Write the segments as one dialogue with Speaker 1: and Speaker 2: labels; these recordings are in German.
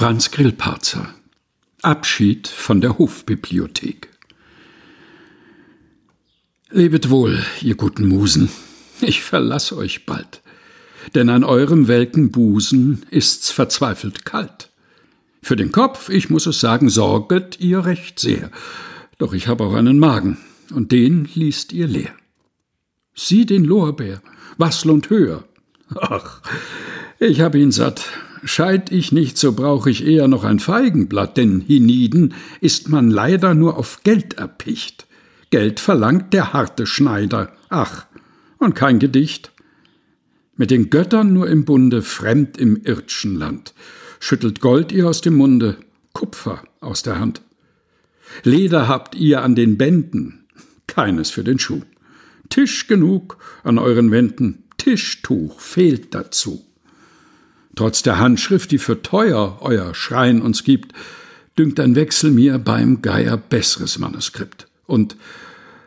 Speaker 1: Franz Grillparzer Abschied von der Hofbibliothek Lebet wohl, ihr guten Musen, ich verlass euch bald, denn an eurem welken Busen ist's verzweifelt kalt. Für den Kopf, ich muss es sagen, sorget ihr recht sehr, doch ich hab auch einen Magen, und den liest ihr leer. Sieh den Lorbeer, Wassel und höher. Ach, ich hab ihn satt, Scheid ich nicht, so brauch ich eher noch ein Feigenblatt, denn hienieden ist man leider nur auf Geld erpicht. Geld verlangt der harte Schneider, ach, und kein Gedicht. Mit den Göttern nur im Bunde, fremd im irdschen Land, schüttelt Gold ihr aus dem Munde, Kupfer aus der Hand. Leder habt ihr an den Bänden, keines für den Schuh. Tisch genug an euren Wänden, Tischtuch fehlt dazu. Trotz der Handschrift, die für teuer euer Schrein uns gibt, dünkt ein Wechsel mir beim Geier besseres Manuskript. Und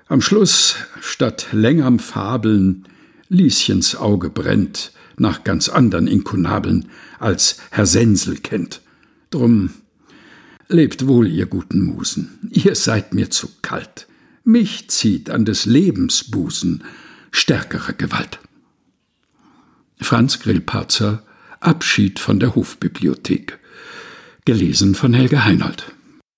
Speaker 1: am Schluss, statt längerm Fabeln, Lieschens Auge brennt nach ganz andern Inkunabeln, als Herr Sensel kennt. Drum lebt wohl, ihr guten Musen, ihr seid mir zu kalt. Mich zieht an des Lebens Busen stärkere Gewalt. Franz Grillparzer Abschied von der Hofbibliothek. Gelesen von Helge Heinold.